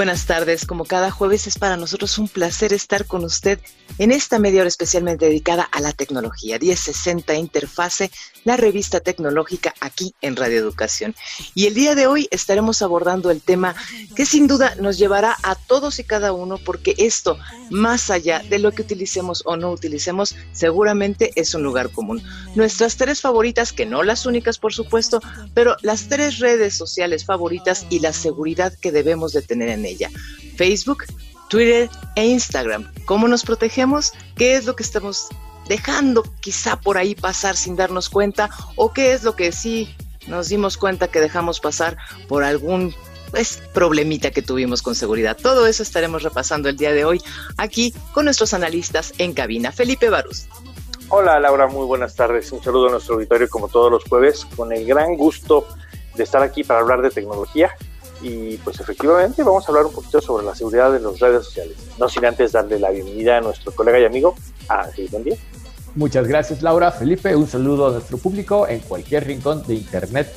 Buenas tardes. Como cada jueves es para nosotros un placer estar con usted en esta media hora especialmente dedicada a la tecnología. 1060 Interfase, la revista tecnológica aquí en Radio Educación. Y el día de hoy estaremos abordando el tema que sin duda nos llevará a todos y cada uno porque esto, más allá de lo que utilicemos o no utilicemos, seguramente es un lugar común. Nuestras tres favoritas, que no las únicas por supuesto, pero las tres redes sociales favoritas y la seguridad que debemos de tener en ella. Facebook, Twitter e Instagram. ¿Cómo nos protegemos? ¿Qué es lo que estamos dejando quizá por ahí pasar sin darnos cuenta? ¿O qué es lo que sí nos dimos cuenta que dejamos pasar por algún pues, problemita que tuvimos con seguridad? Todo eso estaremos repasando el día de hoy aquí con nuestros analistas en cabina. Felipe Barús. Hola Laura, muy buenas tardes. Un saludo a nuestro auditorio como todos los jueves, con el gran gusto de estar aquí para hablar de tecnología y pues efectivamente vamos a hablar un poquito sobre la seguridad de las redes sociales. No sin antes darle la bienvenida a nuestro colega y amigo Ángel Buen Muchas gracias Laura, Felipe, un saludo a nuestro público en cualquier rincón de internet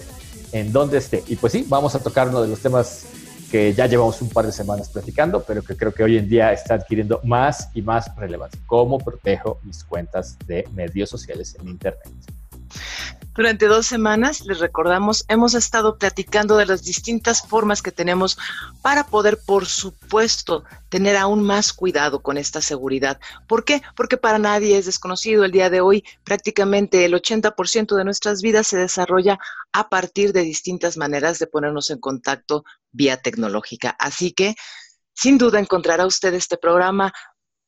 en donde esté. Y pues sí, vamos a tocar uno de los temas que ya llevamos un par de semanas platicando, pero que creo que hoy en día está adquiriendo más y más relevancia. ¿Cómo protejo mis cuentas de medios sociales en internet? Durante dos semanas, les recordamos, hemos estado platicando de las distintas formas que tenemos para poder, por supuesto, tener aún más cuidado con esta seguridad. ¿Por qué? Porque para nadie es desconocido el día de hoy, prácticamente el 80% de nuestras vidas se desarrolla a partir de distintas maneras de ponernos en contacto vía tecnológica. Así que, sin duda, encontrará usted este programa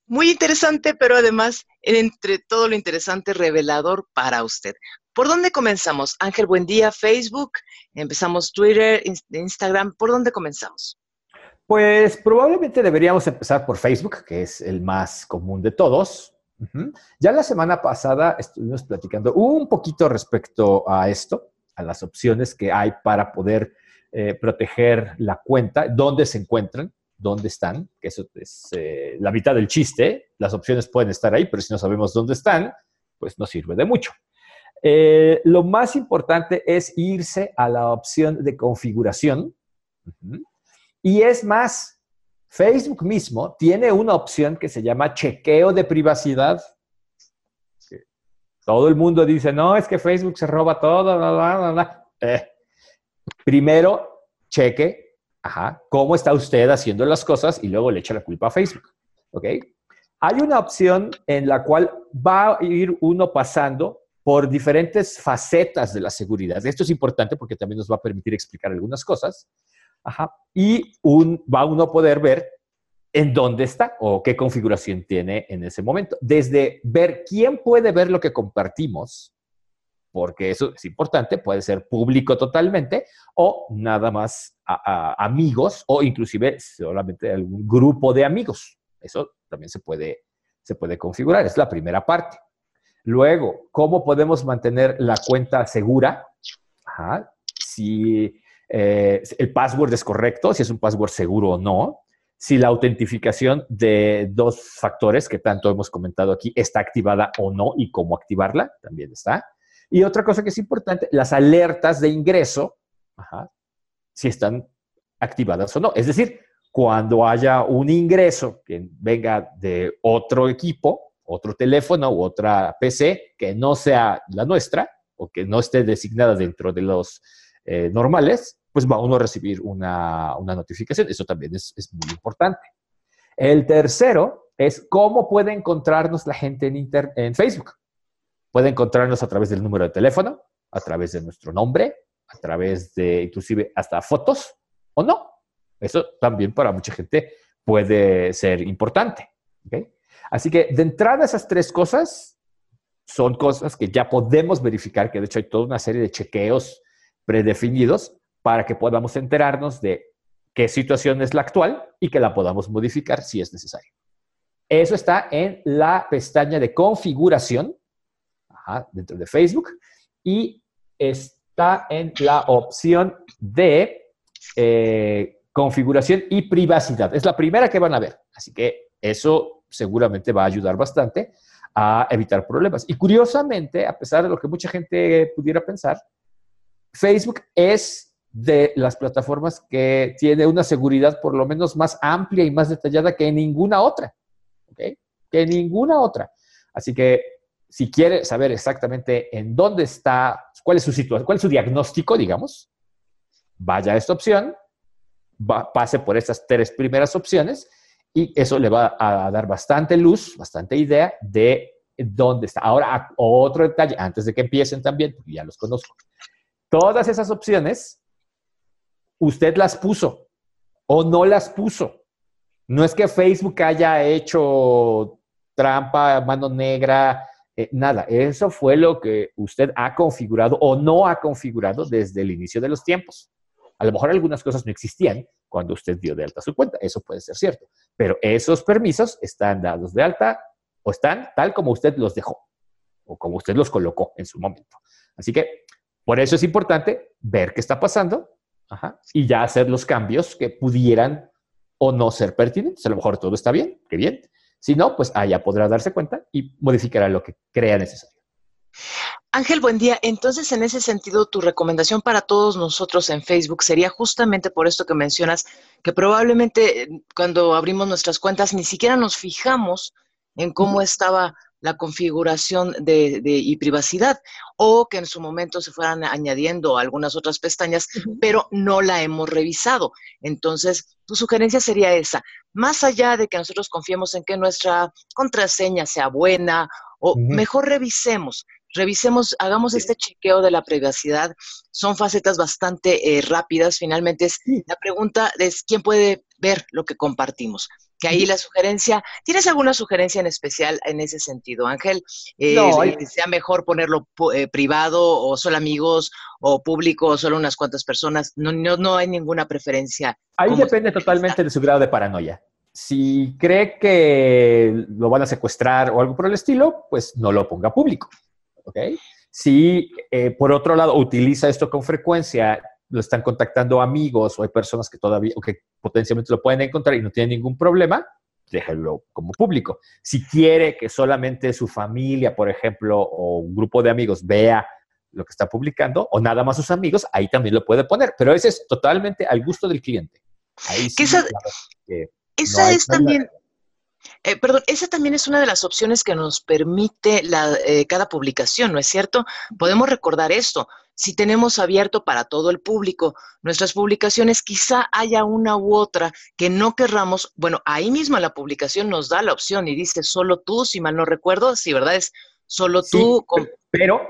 muy interesante, pero además, entre todo lo interesante, revelador para usted. ¿Por dónde comenzamos? Ángel, buen día, Facebook, empezamos Twitter, Instagram, ¿por dónde comenzamos? Pues probablemente deberíamos empezar por Facebook, que es el más común de todos. Ya la semana pasada estuvimos platicando un poquito respecto a esto, a las opciones que hay para poder eh, proteger la cuenta, dónde se encuentran, dónde están, que eso es eh, la mitad del chiste. Las opciones pueden estar ahí, pero si no sabemos dónde están, pues no sirve de mucho. Eh, lo más importante es irse a la opción de configuración. Y es más, Facebook mismo tiene una opción que se llama chequeo de privacidad. Todo el mundo dice, no, es que Facebook se roba todo. Eh, primero, cheque, cómo está usted haciendo las cosas y luego le echa la culpa a Facebook. ¿Ok? Hay una opción en la cual va a ir uno pasando por diferentes facetas de la seguridad. Esto es importante porque también nos va a permitir explicar algunas cosas. Y un, va uno a poder ver en dónde está o qué configuración tiene en ese momento. Desde ver quién puede ver lo que compartimos, porque eso es importante, puede ser público totalmente o nada más amigos o inclusive solamente algún grupo de amigos. Eso también se puede, se puede configurar, es la primera parte. Luego, ¿cómo podemos mantener la cuenta segura? Si eh, el password es correcto, si es un password seguro o no. Si la autentificación de dos factores que tanto hemos comentado aquí está activada o no y cómo activarla, también está. Y otra cosa que es importante, las alertas de ingreso, si están activadas o no. Es decir, cuando haya un ingreso que venga de otro equipo, otro teléfono u otra PC que no sea la nuestra o que no esté designada dentro de los eh, normales, pues va uno a recibir una, notificación. Eso también es, es, muy importante. El tercero es cómo puede encontrarnos la gente en, en Facebook. Puede encontrarnos a través del número de teléfono, a través de nuestro nombre, a través de inclusive hasta fotos o no. Eso también para mucha gente puede ser importante. Así que de entrada esas tres cosas son cosas que ya podemos verificar, que de hecho hay toda una serie de chequeos predefinidos para que podamos enterarnos de qué situación es la actual y que la podamos modificar si es necesario. Eso está en la pestaña de configuración dentro de Facebook y está en la opción de eh, configuración y privacidad. Es la primera que van a ver. Así que eso seguramente va a ayudar bastante a evitar problemas. Y curiosamente, a pesar de lo que mucha gente pudiera pensar, Facebook es de las plataformas que tiene una seguridad por lo menos más amplia y más detallada que ninguna otra. ¿okay? Que ninguna otra. Así que si quiere saber exactamente en dónde está, cuál es su situación, cuál es su diagnóstico, digamos, vaya a esta opción, pase por estas tres primeras opciones y eso le va a dar bastante luz, bastante idea de dónde está. Ahora, otro detalle, antes de que empiecen también, porque ya los conozco. Todas esas opciones, usted las puso o no las puso. No es que Facebook haya hecho trampa, mano negra, eh, nada. Eso fue lo que usted ha configurado o no ha configurado desde el inicio de los tiempos. A lo mejor algunas cosas no existían cuando usted dio de alta su cuenta, eso puede ser cierto, pero esos permisos están dados de alta o están tal como usted los dejó o como usted los colocó en su momento. Así que por eso es importante ver qué está pasando y ya hacer los cambios que pudieran o no ser pertinentes. A lo mejor todo está bien, qué bien. Si no, pues allá podrá darse cuenta y modificará lo que crea necesario. Ángel, buen día. Entonces, en ese sentido, tu recomendación para todos nosotros en Facebook sería justamente por esto que mencionas, que probablemente eh, cuando abrimos nuestras cuentas ni siquiera nos fijamos en cómo estaba la configuración de, y privacidad, o que en su momento se fueran añadiendo algunas otras pestañas, pero no la hemos revisado. Entonces, tu sugerencia sería esa, más allá de que nosotros confiemos en que nuestra contraseña sea buena, o mejor revisemos revisemos, hagamos este chequeo de la privacidad. Son facetas bastante eh, rápidas. Finalmente, es, la pregunta es quién puede ver lo que compartimos. Que ahí la sugerencia, ¿tienes alguna sugerencia en especial en ese sentido, Ángel? Eh, no, ¿Sea mejor ponerlo eh, privado o solo amigos o público o solo unas cuantas personas? No, no, no hay ninguna preferencia. Ahí depende totalmente de su grado de paranoia. Si cree que lo van a secuestrar o algo por el estilo, pues no lo ponga público. ¿Ok? Si eh, por otro lado utiliza esto con frecuencia, lo están contactando amigos o hay personas que todavía o que potencialmente lo pueden encontrar y no tienen ningún problema, déjenlo como público. Si quiere que solamente su familia, por ejemplo, o un grupo de amigos vea lo que está publicando o nada más sus amigos, ahí también lo puede poner, pero ese es totalmente al gusto del cliente. Ahí sí, esa, esa es también, eh, perdón, esa también es una de las opciones que nos permite eh, cada publicación, ¿no es cierto? Podemos recordar esto. Si tenemos abierto para todo el público nuestras publicaciones, quizá haya una u otra que no querramos. Bueno, ahí mismo la publicación nos da la opción y dice solo tú, si mal no recuerdo, si verdad es solo tú. Pero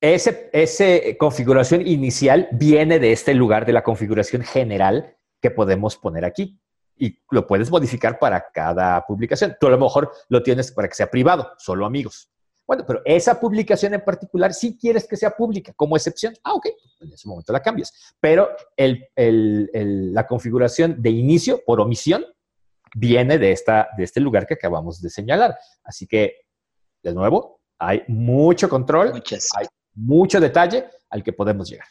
esa ese configuración inicial viene de este lugar de la configuración general que podemos poner aquí y lo puedes modificar para cada publicación. Tú a lo mejor lo tienes para que sea privado, solo amigos. Bueno, pero esa publicación en particular sí quieres que sea pública como excepción. Ah, ok, en ese momento la cambias. Pero la configuración de inicio por omisión viene de, esta, de este lugar que acabamos de señalar. Así que, de nuevo, hay mucho control, hay mucho detalle al que podemos llegar.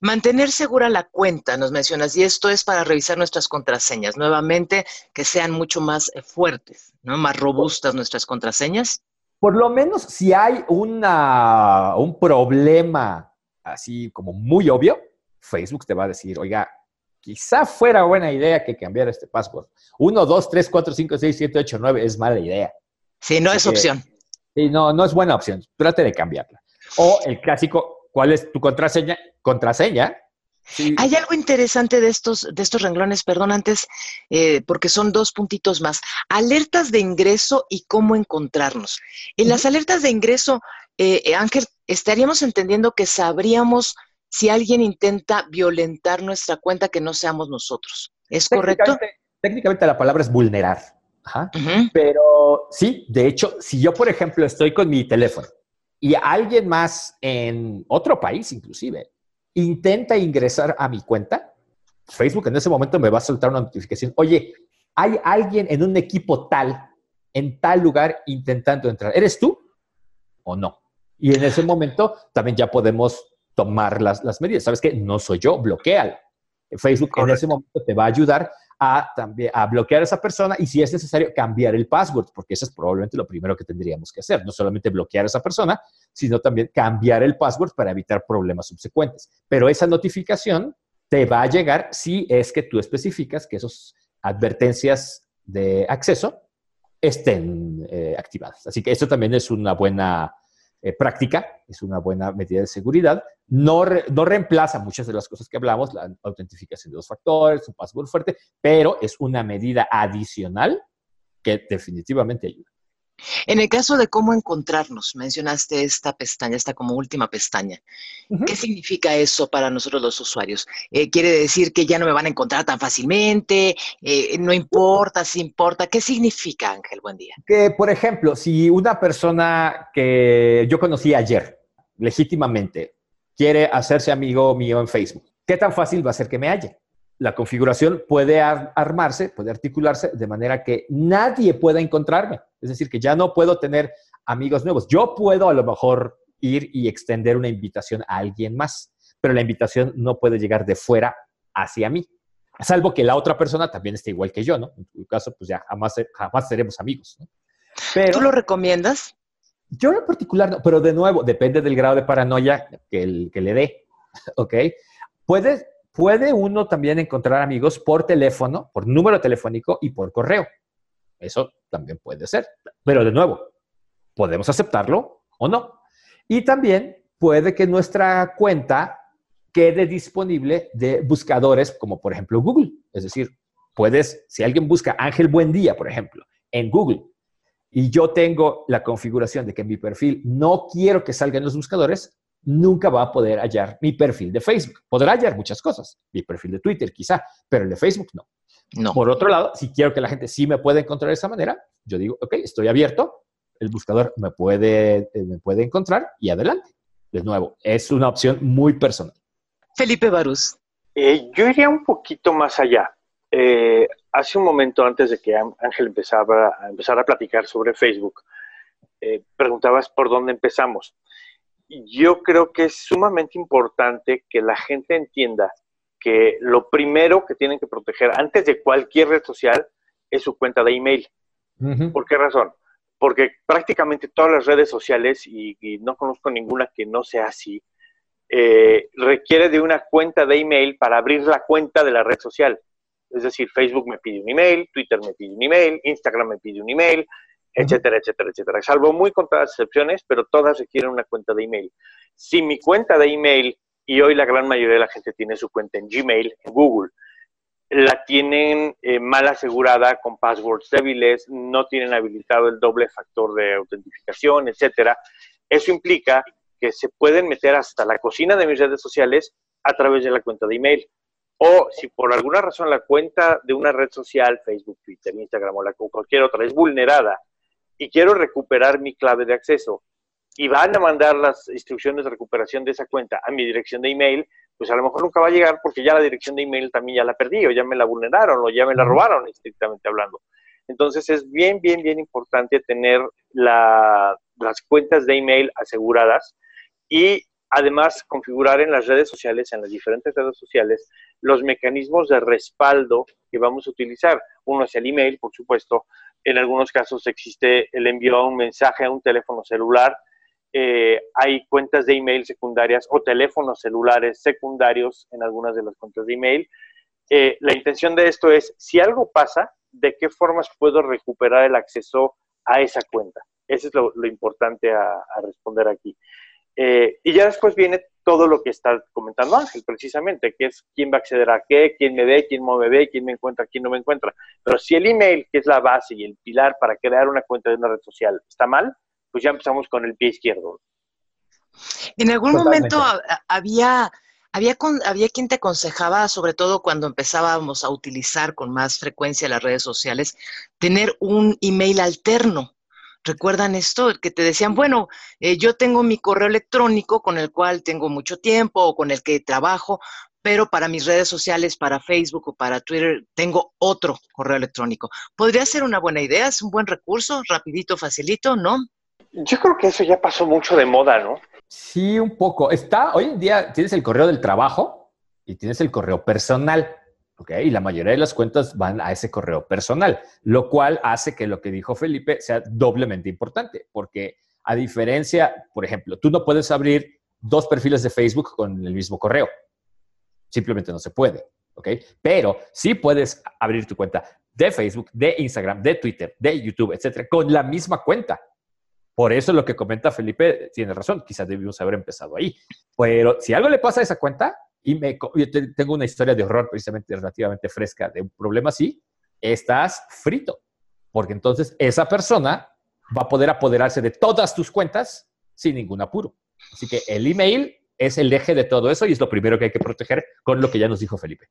Mantener segura la cuenta, nos mencionas, y esto es para revisar nuestras contraseñas, nuevamente, que sean mucho más eh, fuertes, ¿no? más robustas nuestras contraseñas. Por lo menos si hay una, un problema así como muy obvio, Facebook te va a decir, oiga, quizá fuera buena idea que cambiara este password. 1, 2, 3, 4, 5, 6, 7, 8, 9 es mala idea. Sí, no es opción. Sí, no, no es buena opción. Trate de cambiarla. O el clásico, ¿cuál es tu contraseña? Contraseña. Hay algo interesante de estos, de estos renglones, perdón, antes, eh, porque son dos puntitos más. Alertas de ingreso y cómo encontrarnos. En las alertas de ingreso, eh, eh, Ángel, estaríamos entendiendo que sabríamos si alguien intenta violentar nuestra cuenta que no seamos nosotros. ¿Es correcto? Técnicamente la palabra es vulnerar. Pero sí, de hecho, si yo, por ejemplo, estoy con mi teléfono y alguien más en otro país, inclusive, intenta ingresar a mi cuenta, Facebook en ese momento me va a soltar una notificación. Oye, hay alguien en un equipo tal, en tal lugar, intentando entrar. ¿Eres tú o no? Y en ese momento también ya podemos tomar las, las medidas. ¿Sabes qué? No soy yo, bloquealo. Facebook en ese momento te va a ayudar a, también, a bloquear a esa persona y si es necesario cambiar el password, porque eso es probablemente lo primero que tendríamos que hacer. No solamente bloquear a esa persona, sino también cambiar el password para evitar problemas subsecuentes. Pero esa notificación te va a llegar si es que tú especificas que esas advertencias de acceso estén eh, activadas. Así que esto también es una buena eh, práctica, es una buena medida de seguridad. No, no reemplaza muchas de las cosas que hablamos, la autentificación de dos factores, un password fuerte, pero es una medida adicional que definitivamente ayuda. En el caso de cómo encontrarnos, mencionaste esta pestaña, esta como última pestaña. ¿Qué significa eso para nosotros los usuarios? Eh, ¿Quiere decir que ya no me van a encontrar tan fácilmente? Eh, ¿No importa si importa? ¿Qué significa, Ángel? Buen día. Que, por ejemplo, si una persona que yo conocí ayer, legítimamente, quiere hacerse amigo mío en Facebook, ¿qué tan fácil va a ser que me halle? La configuración puede armarse, puede articularse de manera que nadie pueda encontrarme. Es decir, que ya no puedo tener amigos nuevos. Yo puedo a lo mejor ir y extender una invitación a alguien más, pero la invitación no puede llegar de fuera hacia mí. Salvo que la otra persona también esté igual que yo, ¿no? En tu caso, pues ya jamás, jamás seremos amigos. ¿Tú lo recomiendas? Yo en particular no, pero de nuevo, depende del grado de paranoia que, el, que le dé, ¿ok? Puedes, Puede uno también encontrar amigos por teléfono, por número telefónico y por correo. Eso también puede ser. Pero de nuevo, podemos aceptarlo o no. Y también puede que nuestra cuenta quede disponible de buscadores como por ejemplo Google. Es decir, puedes, si alguien busca Ángel Buen Día, por ejemplo, en Google, y yo tengo la configuración de que mi perfil no quiero que salga en los buscadores, nunca va a poder hallar mi perfil de Facebook. Podrá hallar muchas cosas, mi perfil de Twitter quizá, pero el de Facebook no. No. Por otro lado, si quiero que la gente sí me pueda encontrar de esa manera, yo digo, ok, estoy abierto, el buscador me puede, eh, me puede encontrar y adelante. De nuevo, es una opción muy personal. Felipe Barús. Eh, yo iría un poquito más allá. Eh, hace un momento antes de que Ángel empezara a, empezar a platicar sobre Facebook, preguntabas por dónde empezamos yo creo que es sumamente importante que la gente entienda que lo primero que tienen que proteger antes de cualquier red social es su cuenta de email. ¿Por qué razón? Porque prácticamente todas las redes sociales, y, no conozco ninguna que no sea así, eh, requiere de una cuenta de email para abrir la cuenta de la red social. Es decir, Facebook me pide un email, Twitter me pide un email, Instagram me pide un email, etcétera, etcétera, etcétera. Salvo muy contadas excepciones, pero todas requieren una cuenta de email. Si mi cuenta de email, y hoy la gran mayoría de la gente tiene su cuenta en Gmail, en Google, la tienen eh, mal asegurada con passwords débiles, no tienen habilitado el doble factor de autentificación, etcétera. Eso implica que se pueden meter hasta la cocina de mis redes sociales a través de la cuenta de email. O si por alguna razón la cuenta de una red social, Facebook, Twitter, Instagram o, la, o cualquier otra, es vulnerada y quiero recuperar mi clave de acceso y van a mandar las instrucciones de recuperación de esa cuenta a mi dirección de email, pues a lo mejor nunca va a llegar porque ya la dirección de email también ya la perdí o ya me la vulneraron o ya me la robaron estrictamente hablando. Entonces es bien, bien, bien importante tener las cuentas de email aseguradas y además configurar en las redes sociales, en las diferentes redes sociales, los mecanismos de respaldo que vamos a utilizar. Uno es el email, por supuesto, en algunos casos existe el envío de un mensaje a un teléfono celular. Eh, hay cuentas de email secundarias o teléfonos celulares secundarios en algunas de las cuentas de email. eh, la intención de esto es, si algo pasa, ¿de qué formas puedo recuperar el acceso a esa cuenta? Eso es lo, importante a, responder aquí. Eh, y ya después viene todo lo que está comentando Ángel, precisamente, que es quién va a acceder a qué, quién me ve, quién no me ve, quién me encuentra, quién no me encuentra. Pero si el email, que es la base y el pilar para crear una cuenta de una red social, está mal, pues ya empezamos con el pie izquierdo. En algún momento había, había, había quien te aconsejaba, sobre todo cuando empezábamos a utilizar con más frecuencia las redes sociales, tener un email alterno. ¿Recuerdan esto? Que te decían, bueno, eh, yo tengo mi correo electrónico con el cual tengo mucho tiempo o con el que trabajo, pero para mis redes sociales, para Facebook o para Twitter, tengo otro correo electrónico. Podría ser una buena idea, es un buen recurso, rapidito, facilito, ¿no? Yo creo que eso ya pasó mucho de moda, ¿no? Sí, un poco. Está, hoy en día tienes el correo del trabajo y tienes el correo personal. ¿Ok? Y la mayoría de las cuentas van a ese correo personal, lo cual hace que lo que dijo Felipe sea doblemente importante, porque a diferencia, por ejemplo, tú no puedes abrir dos perfiles de Facebook con el mismo correo. Simplemente no se puede, ¿ok? Pero sí puedes abrir tu cuenta de Facebook, de Instagram, de Twitter, de YouTube, etcétera, con la misma cuenta. Por eso lo que comenta Felipe tiene razón, quizás debimos haber empezado ahí. Pero si algo le pasa a esa cuenta, y me, tengo una historia de horror precisamente relativamente fresca de un problema así, estás frito, porque entonces esa persona va a poder apoderarse de todas tus cuentas sin ningún apuro. Así que el email es el eje de todo eso y es lo primero que hay que proteger con lo que ya nos dijo Felipe.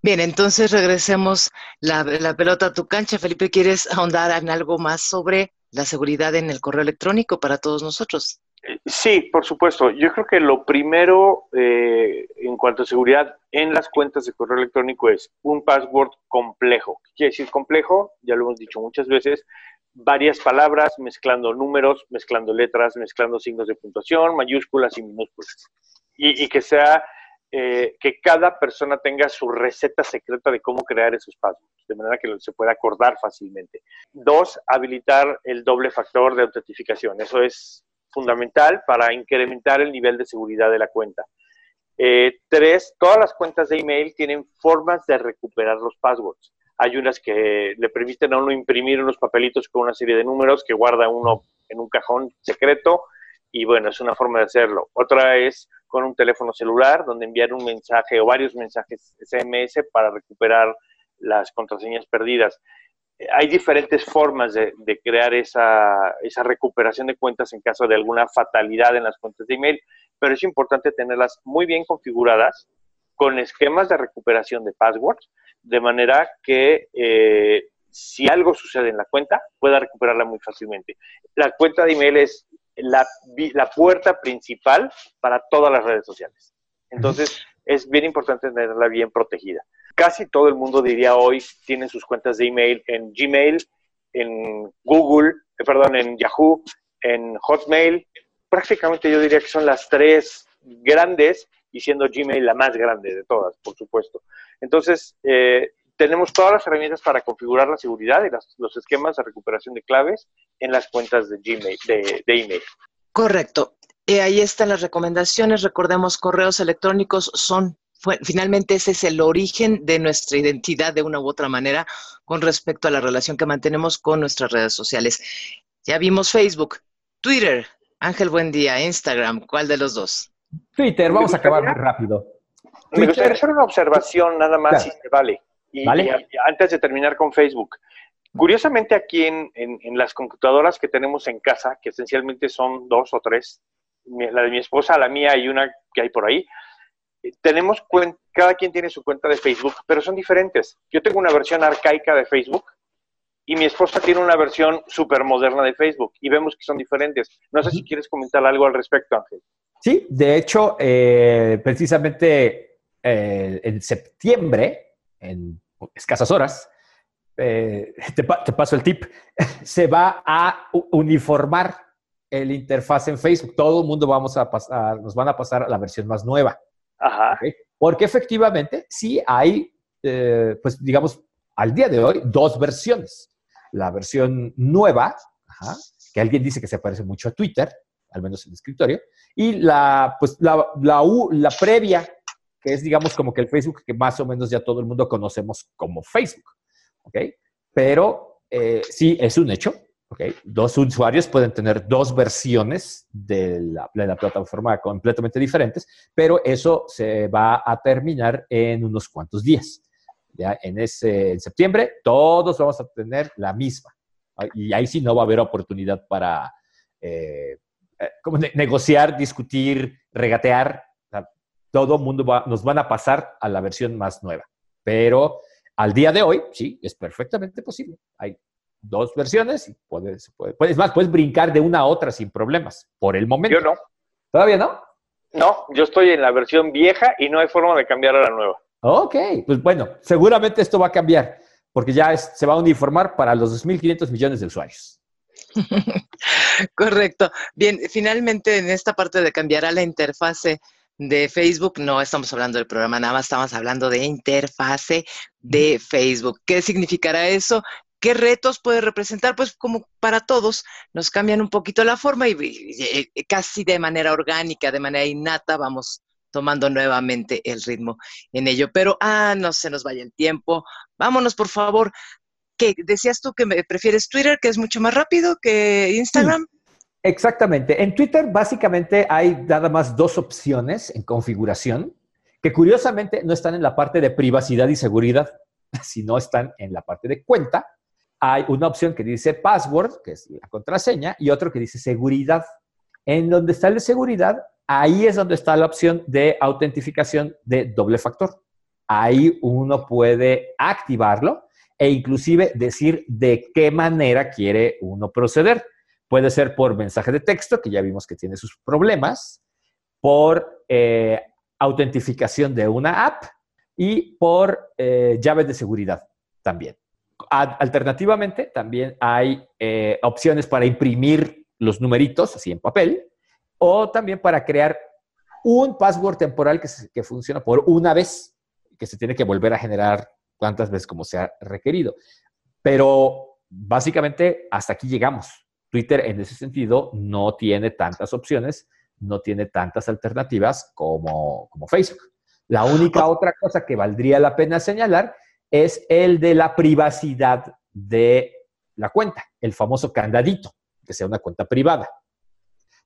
Bien, entonces regresemos la, la pelota a tu cancha. Felipe, ¿quieres ahondar en algo más sobre la seguridad en el correo electrónico para todos nosotros. Sí, por supuesto. Yo creo que lo primero eh, en cuanto a seguridad en las cuentas de correo electrónico es un password complejo. ¿Qué quiere decir complejo? Ya lo hemos dicho muchas veces. Varias palabras, mezclando números, mezclando letras, mezclando signos de puntuación, mayúsculas y minúsculas. y que sea eh, que cada persona tenga su receta secreta de cómo crear esos passwords, de manera que se pueda acordar fácilmente. Dos, habilitar el doble factor de autentificación. Eso es fundamental para incrementar el nivel de seguridad de la cuenta. Eh, tres, todas las cuentas de email tienen formas de recuperar los passwords. Hay unas que le permiten a uno imprimir unos papelitos con una serie de números que guarda uno en un cajón secreto y bueno, es una forma de hacerlo. Otra es con un teléfono celular, donde enviar un mensaje o varios mensajes SMS para recuperar las contraseñas perdidas. Hay diferentes formas de, crear esa, esa, recuperación de cuentas en caso de alguna fatalidad en las cuentas de email, pero es importante tenerlas muy bien configuradas con esquemas de recuperación de passwords, de manera que eh, si algo sucede en la cuenta, pueda recuperarla muy fácilmente. La cuenta de email es la, la puerta principal para todas las redes sociales. Entonces, es bien importante tenerla bien protegida. Casi todo el mundo diría hoy tiene sus cuentas de email en Gmail, en Google, eh, perdón, en Yahoo, en Hotmail. Prácticamente yo diría que son las tres grandes y siendo Gmail la más grande de todas, por supuesto. Entonces, eh, tenemos todas las herramientas para configurar la seguridad y los esquemas de recuperación de claves en las cuentas de Gmail, de, email. Correcto. Y ahí están las recomendaciones. Recordemos, correos electrónicos son, finalmente ese es el origen de nuestra identidad de una u otra manera con respecto a la relación que mantenemos con nuestras redes sociales. Ya vimos Facebook, Twitter, Ángel, buen día, Instagram, ¿cuál de los dos? Twitter, vamos a acabar muy rápido. Me gustaría hacer una observación nada más, si se vale. Y, antes de terminar con Facebook, curiosamente aquí en, las computadoras que tenemos en casa, que esencialmente son dos o tres, la de mi esposa, la mía y una que hay por ahí, tenemos cada quien tiene su cuenta de Facebook, pero son diferentes. Yo tengo una versión arcaica de Facebook y mi esposa tiene una versión súper moderna de Facebook y vemos que son diferentes. No sé si quieres comentar algo al respecto, Ángel. Sí, de hecho, eh, precisamente eh, en septiembre, en escasas horas, eh, te, paso el tip, se va a uniformar el interfaz en Facebook. Todo el mundo vamos a pasar, nos van a pasar a la versión más nueva. Porque efectivamente sí hay, eh, pues digamos, al día de hoy, dos versiones. La versión nueva, que alguien dice que se parece mucho a Twitter, al menos en el escritorio, y la, pues, la, la, la previa que es, digamos, como que el Facebook que más o menos ya todo el mundo conocemos como Facebook, ¿ok? Pero eh, sí, es un hecho, ¿ok? Dos usuarios pueden tener dos versiones de la, plataforma completamente diferentes, pero eso se va a terminar en unos cuantos días. Ya en, ese, en septiembre todos vamos a tener la misma. Y ahí sí no va a haber oportunidad para eh, eh, negociar, discutir, regatear. todo el mundo va, nos van a pasar a la versión más nueva. Pero al día de hoy, sí, es perfectamente posible. Dos versiones y puedes, puedes, más, puedes brincar de una a otra sin problemas, por el momento. Yo no. ¿Todavía no? No, yo estoy en la versión vieja y no hay forma de cambiar a la nueva. Ok, pues bueno, seguramente esto va a cambiar, porque ya se va a uniformar para los 2.500 millones de usuarios. Correcto. Bien, finalmente en esta parte de cambiar a la interfase de Facebook, no estamos hablando del programa, nada más estamos hablando de interfase de Facebook. ¿Qué significará eso? ¿Qué retos puede representar? Pues como para todos, nos cambian un poquito la forma y, y casi de manera orgánica, de manera innata, vamos tomando nuevamente el ritmo en ello. Pero, ah, no se nos vaya el tiempo. Vámonos, por favor, decías tú que me prefieres Twitter, que es mucho más rápido que Instagram. exactamente. En Twitter básicamente hay nada más dos opciones en configuración que curiosamente no están en la parte de privacidad y seguridad, sino están en la parte de cuenta. Hay una opción que dice password, que es la contraseña, y otro que dice seguridad. En donde está la seguridad, ahí es donde está la opción de autentificación de doble factor. Ahí uno puede activarlo e inclusive decir de qué manera quiere uno proceder. Puede ser por mensaje de texto, que ya vimos que tiene sus problemas, por eh, autentificación de una app y por eh, llaves de seguridad también. Alternativamente, también hay eh, opciones para imprimir los numeritos así en papel o también para crear un password temporal que, que funciona por una vez, que se tiene que volver a generar tantas veces como sea requerido. Pero básicamente hasta aquí llegamos. Twitter en ese sentido no tiene tantas opciones, no tiene tantas alternativas como, como Facebook. La única otra cosa que valdría la pena señalar es el de la privacidad de la cuenta, el famoso candadito, que sea una cuenta privada.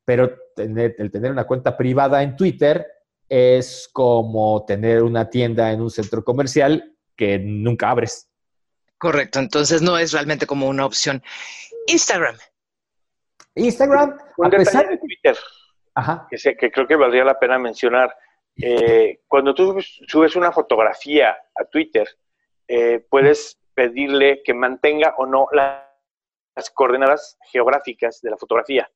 Pero el tener una cuenta privada en Twitter es como tener una tienda en un centro comercial que nunca abres. Correcto, entonces no es realmente como una opción. Instagram. Instagram, a pesar de Twitter, Ajá. Que, que, creo que valdría la pena mencionar. Eh, cuando tú subes una fotografía a Twitter, eh, puedes pedirle que mantenga o no las coordenadas geográficas de la fotografía.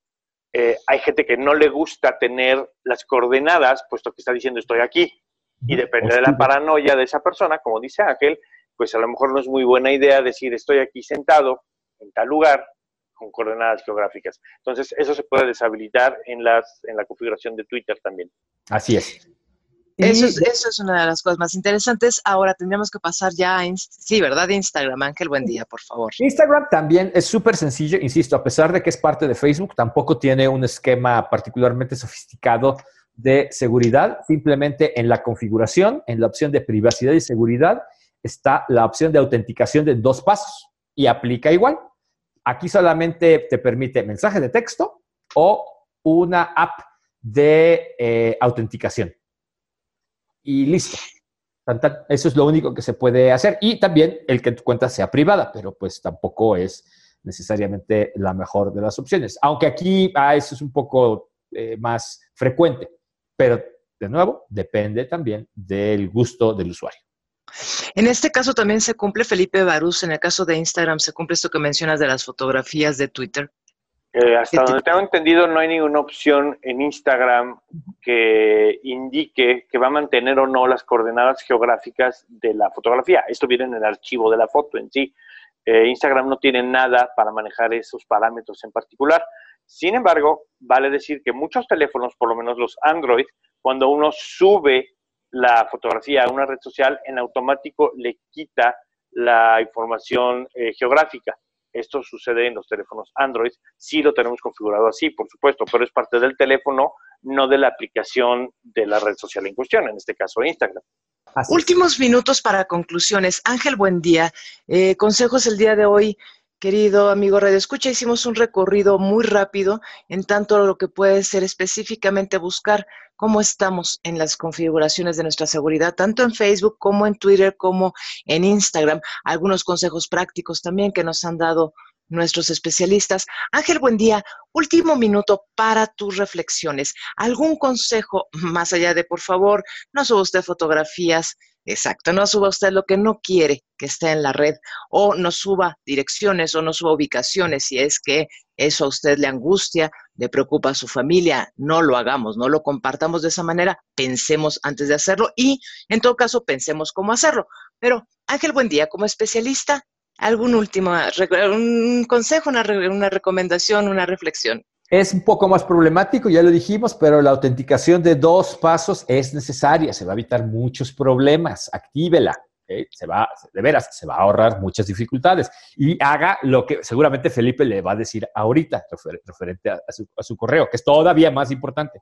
Eh, hay gente que no le gusta tener las coordenadas, puesto que está diciendo estoy aquí. Y depende de la paranoia de esa persona, como dice Ángel, pues a lo mejor no es muy buena idea decir estoy aquí sentado en tal lugar con coordenadas geográficas. Entonces, eso se puede deshabilitar en, las, en la configuración de Twitter también. Así es. Eso es, eso es una de las cosas más interesantes. Ahora tendríamos que pasar ya a, sí, ¿verdad? Instagram. Ángel, buen día, por favor. Instagram también es súper sencillo, insisto, a pesar de que es parte de Facebook, tampoco tiene un esquema particularmente sofisticado de seguridad, simplemente en la configuración, en la opción de privacidad y seguridad, está la opción de autenticación de dos pasos y aplica igual. Aquí solamente te permite mensaje de texto o una app de eh, autenticación. Y listo. Eso es lo único que se puede hacer. Y también el que tu cuenta sea privada, pero pues tampoco es necesariamente la mejor de las opciones. Aunque aquí ah, eso es un poco eh, más frecuente. Pero, de nuevo, depende también del gusto del usuario. En este caso también se cumple, Felipe Barús, en el caso de Instagram, se cumple esto que mencionas de las fotografías de Twitter. Eh, hasta donde tengo entendido, no hay ninguna opción en Instagram que indique que va a mantener o no las coordenadas geográficas de la fotografía. Esto viene en el archivo de la foto en sí. Eh, Instagram no tiene nada para manejar esos parámetros en particular. Sin embargo, vale decir que muchos teléfonos, por lo menos los Android, cuando uno sube la fotografía a una red social, en automático le quita la información eh, geográfica. Esto sucede en los teléfonos Android. Sí lo tenemos configurado así, por supuesto, pero es parte del teléfono no de la aplicación de la red social en cuestión, en este caso Instagram. Últimos minutos para conclusiones. Ángel, buen día. Eh, consejos el día de hoy Querido amigo Radio Escucha, hicimos un recorrido muy rápido en tanto lo que puede ser específicamente buscar cómo estamos en las configuraciones de nuestra seguridad, tanto en Facebook como en Twitter, como en Instagram. Algunos consejos prácticos también que nos han dado nuestros especialistas. Ángel, buen día. Último minuto para tus reflexiones. ¿Algún consejo más allá de, por favor, no suba usted fotografías Exacto, no suba usted lo que no quiere que esté en la red o no suba direcciones o no suba ubicaciones si es que eso a usted le angustia, le preocupa a su familia, no lo hagamos, no lo compartamos de esa manera, pensemos antes de hacerlo y en todo caso pensemos cómo hacerlo. Pero Ángel, buen día, como especialista, algún último un consejo, una, una recomendación, una reflexión. Es un poco más problemático, ya lo dijimos, pero la autenticación de dos pasos es necesaria, se va a evitar muchos problemas, actívela. Se va, de veras, se va a ahorrar muchas dificultades. Y haga lo que seguramente Felipe le va a decir ahorita, referente a, su, correo, que es todavía más importante.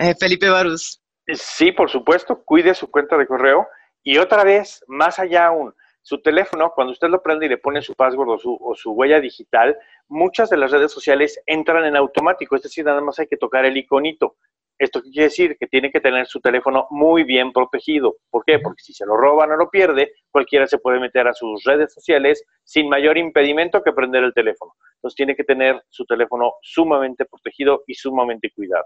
Eh, Felipe Barús. Sí, por supuesto, cuide su cuenta de correo. Y otra vez, más allá aún, su teléfono, cuando usted lo prende y le pone su password o su, o su huella digital, muchas de las redes sociales entran en automático, es decir, nada más hay que tocar el iconito. ¿Esto qué quiere decir? Que tiene que tener su teléfono muy bien protegido. ¿Por qué? Porque si se lo roban o lo pierde, cualquiera se puede meter a sus redes sociales sin mayor impedimento que prender el teléfono. Entonces tiene que tener su teléfono sumamente protegido y sumamente cuidado.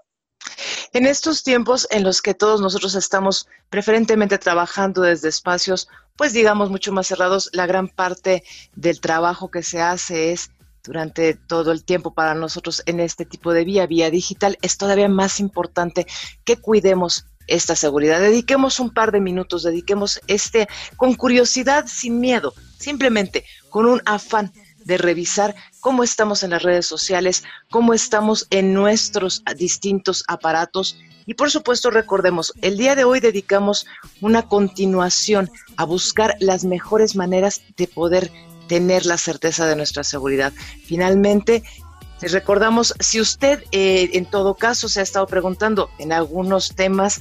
En estos tiempos en los que todos nosotros estamos preferentemente trabajando desde espacios, pues digamos, mucho más cerrados, la gran parte del trabajo que se hace es durante todo el tiempo para nosotros en este tipo de vía, vía digital, es todavía más importante que cuidemos esta seguridad. Dediquemos un par de minutos, dediquemos este con curiosidad, sin miedo, simplemente con un afán de revisar cómo estamos en las redes sociales, cómo estamos en nuestros distintos aparatos. Y por supuesto, recordemos, el día de hoy dedicamos una continuación a buscar las mejores maneras de poder tener la certeza de nuestra seguridad. Finalmente, recordamos, si usted eh, en todo caso se ha estado preguntando en algunos temas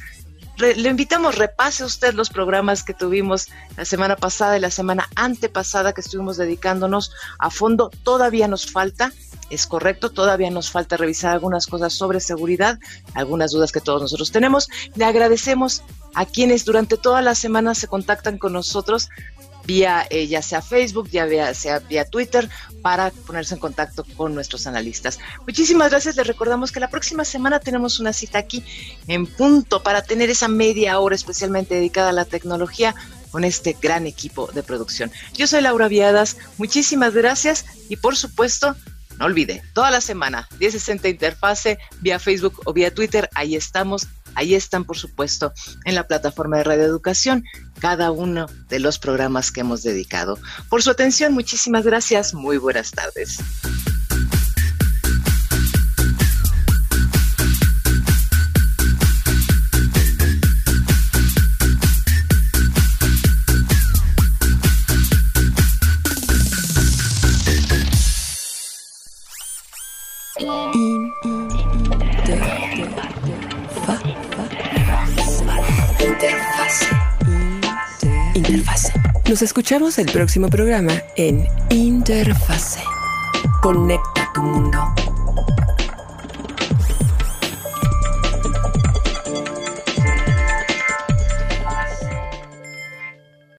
le invitamos, repase usted los programas que tuvimos la semana pasada y la semana antepasada que estuvimos dedicándonos a fondo. Todavía nos falta, es correcto, todavía nos falta revisar algunas cosas sobre seguridad, algunas dudas que todos nosotros tenemos. Le agradecemos a quienes durante toda la semana se contactan con nosotros vía eh, ya sea Facebook, ya sea vía Twitter, para ponerse en contacto con nuestros analistas. Muchísimas gracias. Les recordamos que la próxima semana tenemos una cita aquí en punto para tener esa media hora especialmente dedicada a la tecnología con este gran equipo de producción. Yo soy Laura Viadas, muchísimas gracias y por supuesto, no olvide, toda la semana, 1060 Interfase, vía Facebook o vía Twitter, ahí estamos Ahí están, por supuesto, en la plataforma de Radio Educación, cada uno de los programas que hemos dedicado. Por su atención, muchísimas gracias. Muy buenas tardes. Nos escuchamos el próximo programa en Interfase. Conecta tu mundo.